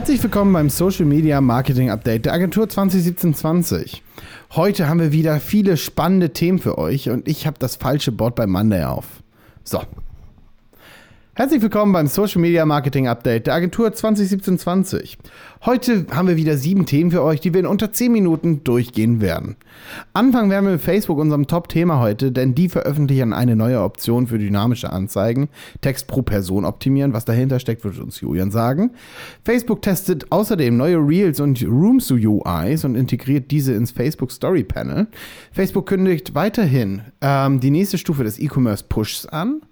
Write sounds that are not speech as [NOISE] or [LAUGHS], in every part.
Herzlich willkommen beim Social Media Marketing Update der Agentur 2017-20. Heute haben wir wieder viele spannende Themen für euch und ich habe das falsche Board bei Monday auf. So, Herzlich willkommen beim Social Media Marketing Update der Agentur 2017-20. Heute haben wir wieder sieben Themen für euch, die wir in unter zehn Minuten durchgehen werden. Anfangen werden wir mit Facebook, unserem Top-Thema heute, denn die veröffentlichen eine neue Option für dynamische Anzeigen. Text pro Person optimieren. Was dahinter steckt, wird uns Julian sagen. Facebook testet außerdem neue Reels und Rooms UIs und integriert diese ins Facebook Story Panel. Facebook kündigt weiterhin ähm, die nächste Stufe des E-Commerce Pushs an.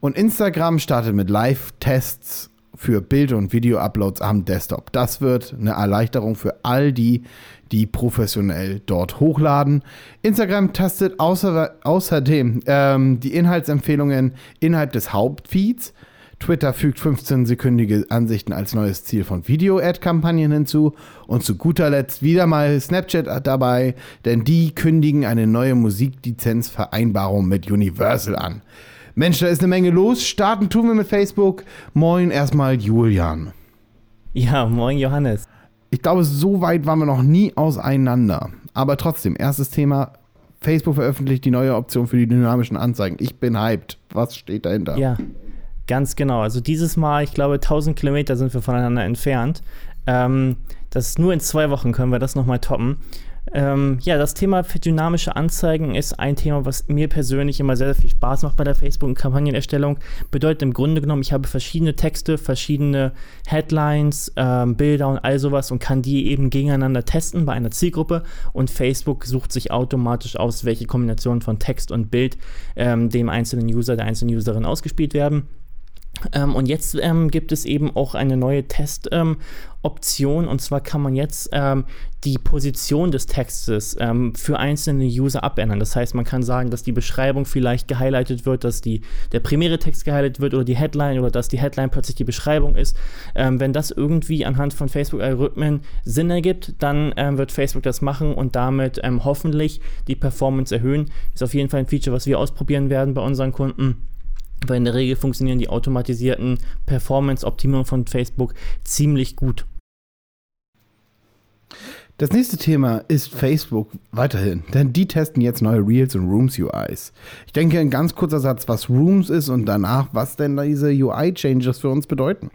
Und Instagram startet mit Live-Tests für Bild- und Video-Uploads am Desktop. Das wird eine Erleichterung für all die, die professionell dort hochladen. Instagram testet außer, außerdem ähm, die Inhaltsempfehlungen innerhalb des Hauptfeeds. Twitter fügt 15-sekündige Ansichten als neues Ziel von Video-Ad-Kampagnen hinzu. Und zu guter Letzt wieder mal Snapchat dabei, denn die kündigen eine neue Musiklizenzvereinbarung mit Universal an. Mensch, da ist eine Menge los. Starten tun wir mit Facebook. Moin erstmal Julian. Ja, moin Johannes. Ich glaube, so weit waren wir noch nie auseinander. Aber trotzdem, erstes Thema. Facebook veröffentlicht die neue Option für die dynamischen Anzeigen. Ich bin hyped. Was steht dahinter? Ja, ganz genau. Also dieses Mal, ich glaube, 1000 Kilometer sind wir voneinander entfernt. Ähm, das ist nur in zwei Wochen können wir das nochmal toppen. Ähm, ja, das Thema für dynamische Anzeigen ist ein Thema, was mir persönlich immer sehr, sehr viel Spaß macht bei der Facebook- und Kampagnenerstellung. Bedeutet im Grunde genommen, ich habe verschiedene Texte, verschiedene Headlines, ähm, Bilder und all sowas und kann die eben gegeneinander testen bei einer Zielgruppe und Facebook sucht sich automatisch aus, welche Kombinationen von Text und Bild ähm, dem einzelnen User, der einzelnen Userin ausgespielt werden. Ähm, und jetzt ähm, gibt es eben auch eine neue Testoption ähm, und zwar kann man jetzt ähm, die Position des Textes ähm, für einzelne User abändern. Das heißt, man kann sagen, dass die Beschreibung vielleicht gehighlightet wird, dass die, der primäre Text gehighlightet wird oder die Headline oder dass die Headline plötzlich die Beschreibung ist. Ähm, wenn das irgendwie anhand von Facebook-Algorithmen Sinn ergibt, dann wird Facebook das machen und damit hoffentlich die Performance erhöhen. Ist auf jeden Fall ein Feature, was wir ausprobieren werden bei unseren Kunden weil in der Regel funktionieren die automatisierten Performance-Optimierungen von Facebook ziemlich gut. Das nächste Thema ist Facebook weiterhin, denn die testen jetzt neue Reels und Rooms UIs. Ich denke, ein ganz kurzer Satz, was Rooms ist und danach, was denn diese UI-Changes für uns bedeuten.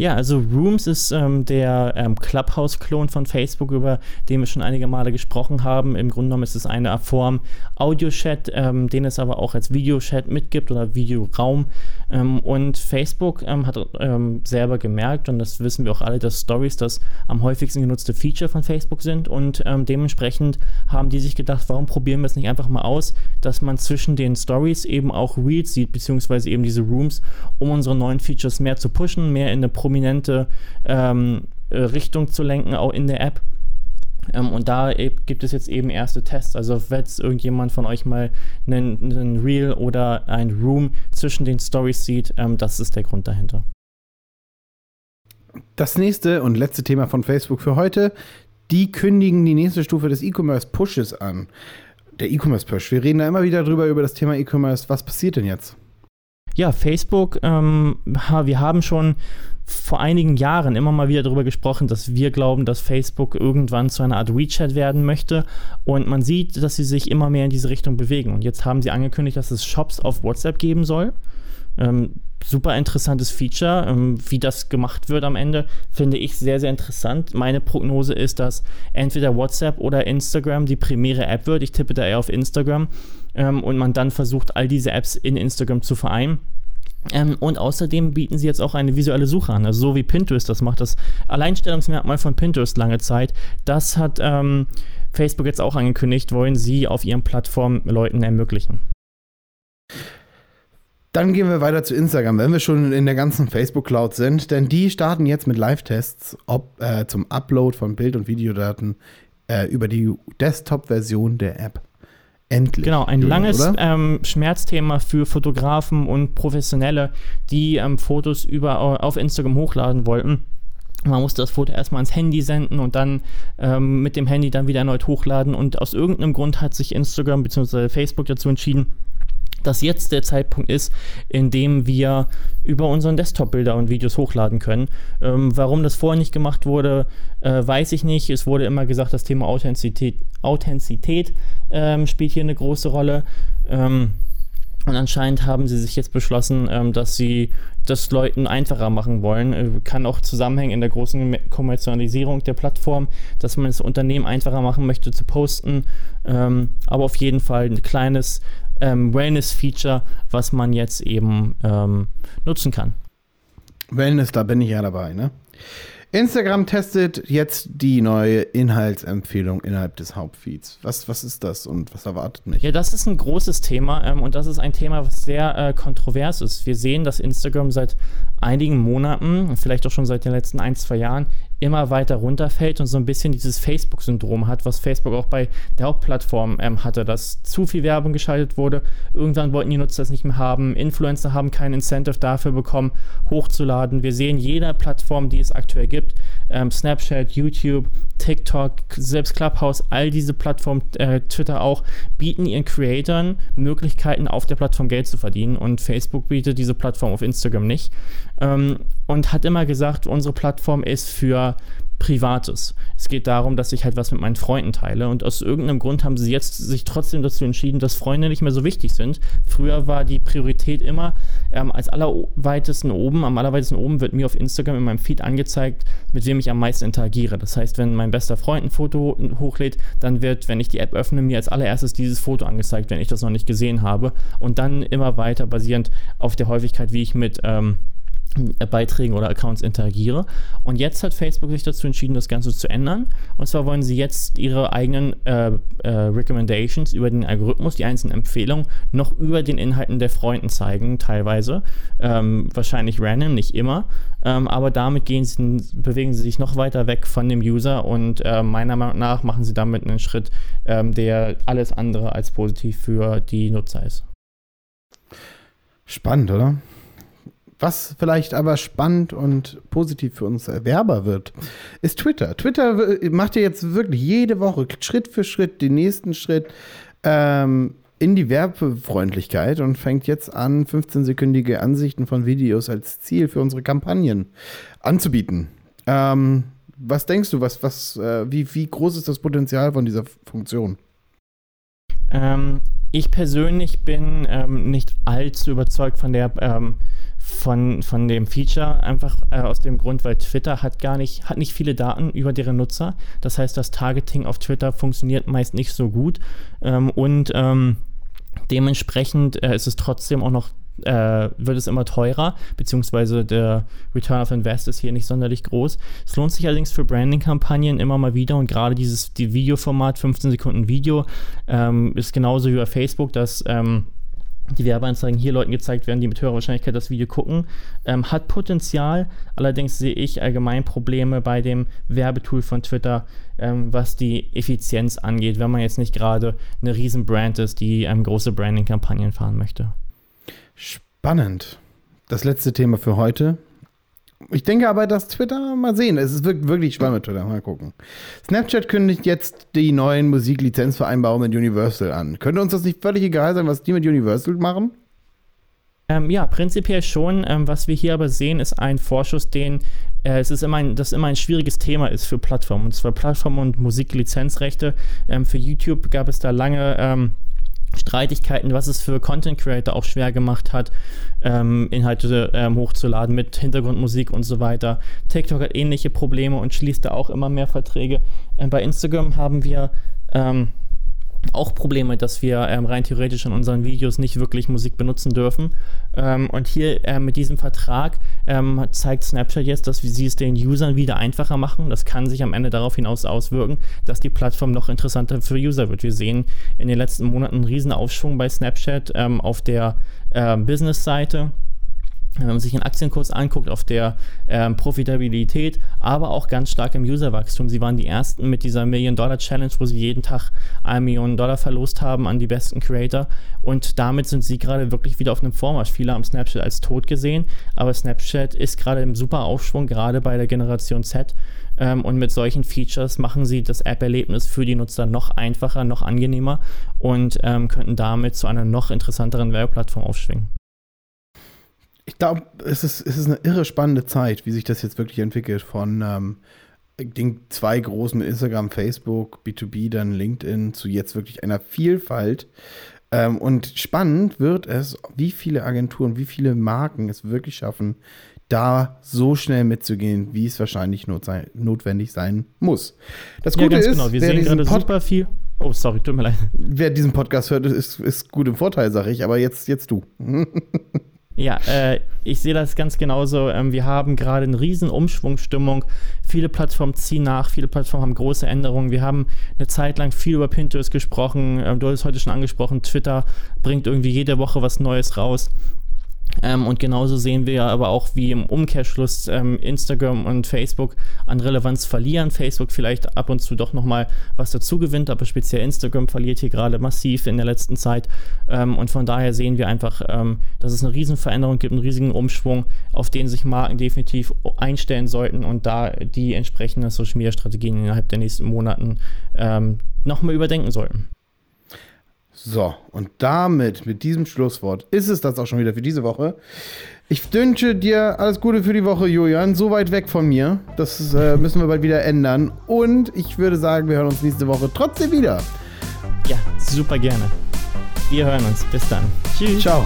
Ja, also Rooms ist ähm, der ähm, Clubhouse-Klon von Facebook, über den wir schon einige Male gesprochen haben. Im Grunde genommen ist es eine Form Audio-Chat, ähm, den es aber auch als Videochat mitgibt oder Videoraum. Ähm, und Facebook ähm, hat ähm, selber gemerkt, und das wissen wir auch alle, dass Stories das am häufigsten genutzte Feature von Facebook sind. Und dementsprechend haben die sich gedacht, warum probieren wir es nicht einfach mal aus, dass man zwischen den Stories eben auch Reels sieht, beziehungsweise eben diese Rooms, um unsere neuen Features mehr zu pushen, mehr in eine Pro prominente ähm, äh, Richtung zu lenken, auch in der App. Ähm, und da gibt es jetzt eben erste Tests. Also, wenn jetzt irgendjemand von euch mal einen, einen Reel oder ein Room zwischen den Stories sieht, ähm, das ist der Grund dahinter. Das nächste und letzte Thema von Facebook für heute. Die kündigen die nächste Stufe des E-Commerce Pushes an. Der E-Commerce Push. Wir reden da immer wieder drüber, über das Thema E-Commerce. Was passiert denn jetzt? Ja, Facebook, ähm, wir haben schon vor einigen Jahren immer mal wieder darüber gesprochen, dass wir glauben, dass Facebook irgendwann zu einer Art WeChat werden möchte. Und man sieht, dass sie sich immer mehr in diese Richtung bewegen. Und jetzt haben sie angekündigt, dass es Shops auf WhatsApp geben soll. Ähm, super interessantes Feature. Ähm, wie das gemacht wird am Ende, finde ich sehr, sehr interessant. Meine Prognose ist, dass entweder WhatsApp oder Instagram die primäre App wird. Ich tippe da eher auf Instagram. Ähm, und man dann versucht, all diese Apps in Instagram zu vereinen. Ähm, und außerdem bieten sie jetzt auch eine visuelle Suche an, also so wie Pinterest das macht. Das Alleinstellungsmerkmal von Pinterest lange Zeit, das hat ähm, Facebook jetzt auch angekündigt, wollen sie auf ihren Plattformen Leuten ermöglichen. Dann gehen wir weiter zu Instagram, wenn wir schon in der ganzen Facebook-Cloud sind, denn die starten jetzt mit Live-Tests äh, zum Upload von Bild- und Videodaten äh, über die Desktop-Version der App. Endlich. Genau, ein langes ähm, Schmerzthema für Fotografen und Professionelle, die ähm, Fotos über, auf Instagram hochladen wollten. Man musste das Foto erstmal ans Handy senden und dann ähm, mit dem Handy dann wieder erneut hochladen. Und aus irgendeinem Grund hat sich Instagram bzw. Facebook dazu entschieden, dass jetzt der Zeitpunkt ist, in dem wir über unseren Desktop Bilder und Videos hochladen können. Ähm, warum das vorher nicht gemacht wurde, äh, weiß ich nicht. Es wurde immer gesagt, das Thema Authentizität, Authentizität ähm, spielt hier eine große Rolle. Ähm, und anscheinend haben sie sich jetzt beschlossen, ähm, dass sie das Leuten einfacher machen wollen. Äh, kann auch zusammenhängen in der großen Kommerzialisierung der Plattform, dass man es Unternehmen einfacher machen möchte zu posten. Ähm, aber auf jeden Fall ein kleines ähm, Wellness-Feature, was man jetzt eben ähm, nutzen kann. Wellness, da bin ich ja dabei, ne? Instagram testet jetzt die neue Inhaltsempfehlung innerhalb des Hauptfeeds. Was, was ist das und was erwartet mich? Ja, das ist ein großes Thema ähm, und das ist ein Thema, was sehr äh, kontrovers ist. Wir sehen, dass Instagram seit einigen Monaten, vielleicht auch schon seit den letzten ein, zwei Jahren, immer weiter runterfällt und so ein bisschen dieses Facebook-Syndrom hat, was Facebook auch bei der Hauptplattform ähm, hatte, dass zu viel Werbung geschaltet wurde. Irgendwann wollten die Nutzer das nicht mehr haben. Influencer haben kein Incentive dafür bekommen, hochzuladen. Wir sehen jeder Plattform, die es aktuell gibt, ähm, Snapchat, YouTube, TikTok, selbst Clubhouse, all diese Plattformen, äh, Twitter auch, bieten ihren Creatoren Möglichkeiten, auf der Plattform Geld zu verdienen. Und Facebook bietet diese Plattform auf Instagram nicht. Ähm, und hat immer gesagt, unsere Plattform ist für Privates. Es geht darum, dass ich halt was mit meinen Freunden teile und aus irgendeinem Grund haben sie jetzt sich trotzdem dazu entschieden, dass Freunde nicht mehr so wichtig sind. Früher war die Priorität immer ähm, als allerweitesten oben, am allerweitesten oben wird mir auf Instagram in meinem Feed angezeigt, mit wem ich am meisten interagiere. Das heißt, wenn mein bester Freund ein Foto hochlädt, dann wird, wenn ich die App öffne, mir als allererstes dieses Foto angezeigt, wenn ich das noch nicht gesehen habe und dann immer weiter basierend auf der Häufigkeit, wie ich mit ähm, Beiträgen oder Accounts interagiere. Und jetzt hat Facebook sich dazu entschieden, das Ganze zu ändern. Und zwar wollen sie jetzt ihre eigenen äh, äh, Recommendations über den Algorithmus, die einzelnen Empfehlungen, noch über den Inhalten der Freunden zeigen, teilweise. Ähm, wahrscheinlich random, nicht immer. Ähm, aber damit gehen sie, bewegen sie sich noch weiter weg von dem User und äh, meiner Meinung nach machen sie damit einen Schritt, ähm, der alles andere als positiv für die Nutzer ist. Spannend, oder? Was vielleicht aber spannend und positiv für uns Werber wird, ist Twitter. Twitter macht ja jetzt wirklich jede Woche Schritt für Schritt den nächsten Schritt ähm, in die Werbefreundlichkeit und fängt jetzt an, 15-sekündige Ansichten von Videos als Ziel für unsere Kampagnen anzubieten. Ähm, was denkst du, was, was, äh, wie, wie groß ist das Potenzial von dieser Funktion? Ähm, ich persönlich bin ähm, nicht allzu überzeugt von der ähm, von, von dem Feature, einfach äh, aus dem Grund, weil Twitter hat gar nicht, hat nicht viele Daten über deren Nutzer. Das heißt, das Targeting auf Twitter funktioniert meist nicht so gut. Ähm, und ähm, dementsprechend äh, ist es trotzdem auch noch äh, wird es immer teurer, beziehungsweise der Return of Invest ist hier nicht sonderlich groß. Es lohnt sich allerdings für Branding-Kampagnen immer mal wieder und gerade dieses die Videoformat, 15 Sekunden Video, ähm, ist genauso wie bei Facebook, dass ähm, die Werbeanzeigen hier Leuten gezeigt werden, die mit höherer Wahrscheinlichkeit das Video gucken, ähm, hat Potenzial. Allerdings sehe ich allgemein Probleme bei dem Werbetool von Twitter, ähm, was die Effizienz angeht, wenn man jetzt nicht gerade eine riesen Brand ist, die ähm, große Branding-Kampagnen fahren möchte. Spannend. Das letzte Thema für heute. Ich denke aber, dass Twitter, mal sehen, es ist wirklich spannend mit Twitter, mal gucken. Snapchat kündigt jetzt die neuen Musiklizenzvereinbarungen mit Universal an. Könnte uns das nicht völlig egal sein, was die mit Universal machen? Ähm, ja, prinzipiell schon. Ähm, was wir hier aber sehen, ist ein Vorschuss, den äh, es ist immer ein, das immer ein schwieriges Thema ist für Plattformen. Und zwar Plattformen und Musiklizenzrechte. Ähm, für YouTube gab es da lange ähm, Streitigkeiten, was es für Content Creator auch schwer gemacht hat, ähm, Inhalte ähm, hochzuladen mit Hintergrundmusik und so weiter. TikTok hat ähnliche Probleme und schließt da auch immer mehr Verträge. Ähm, bei Instagram haben wir ähm, auch Probleme, dass wir ähm, rein theoretisch in unseren Videos nicht wirklich Musik benutzen dürfen. Ähm, und hier äh, mit diesem Vertrag ähm, zeigt Snapchat jetzt, dass sie es den Usern wieder einfacher machen. Das kann sich am Ende darauf hinaus auswirken, dass die Plattform noch interessanter für User wird. Wir sehen in den letzten Monaten einen riesen Aufschwung bei Snapchat ähm, auf der äh, Business-Seite wenn man sich den Aktienkurs anguckt, auf der ähm, Profitabilität, aber auch ganz stark im Userwachstum. Sie waren die ersten mit dieser Million-Dollar-Challenge, wo sie jeden Tag eine Million Dollar verlost haben an die besten Creator. Und damit sind sie gerade wirklich wieder auf einem Vormarsch. Viele haben Snapchat als tot gesehen, aber Snapchat ist gerade im super Aufschwung, gerade bei der Generation Z. Ähm, und mit solchen Features machen sie das App-Erlebnis für die Nutzer noch einfacher, noch angenehmer und ähm, könnten damit zu einer noch interessanteren Werbeplattform aufschwingen ich glaube, es ist, es ist eine irre spannende Zeit, wie sich das jetzt wirklich entwickelt. Von ähm, den zwei großen Instagram, Facebook, B2B, dann LinkedIn zu jetzt wirklich einer Vielfalt. Ähm, und spannend wird es, wie viele Agenturen, wie viele Marken es wirklich schaffen, da so schnell mitzugehen, wie es wahrscheinlich not sein, notwendig sein muss. Das Gute ja, ist, genau. wir sehen gerade super viel. Oh, sorry, tut mir leid. Wer diesen Podcast hört, ist, ist gut im Vorteil, sage ich. Aber jetzt, jetzt du. [LAUGHS] Ja, äh, ich sehe das ganz genauso. Ähm, wir haben gerade eine riesen Umschwungsstimmung. Viele Plattformen ziehen nach, viele Plattformen haben große Änderungen. Wir haben eine Zeit lang viel über Pinterest gesprochen. Ähm, du hast es heute schon angesprochen. Twitter bringt irgendwie jede Woche was Neues raus. Ähm, und genauso sehen wir aber auch, wie im Umkehrschluss ähm, Instagram und Facebook an Relevanz verlieren. Facebook vielleicht ab und zu doch nochmal was dazu gewinnt, aber speziell Instagram verliert hier gerade massiv in der letzten Zeit. Ähm, und von daher sehen wir einfach, ähm, dass es eine Riesenveränderung gibt, einen riesigen Umschwung, auf den sich Marken definitiv einstellen sollten und da die entsprechenden Social Media Strategien innerhalb der nächsten Monaten ähm, nochmal überdenken sollten. So, und damit, mit diesem Schlusswort, ist es das auch schon wieder für diese Woche. Ich wünsche dir alles Gute für die Woche, Julian. So weit weg von mir. Das äh, müssen wir bald wieder ändern. Und ich würde sagen, wir hören uns nächste Woche trotzdem wieder. Ja, super gerne. Wir hören uns. Bis dann. Tschüss. Ciao.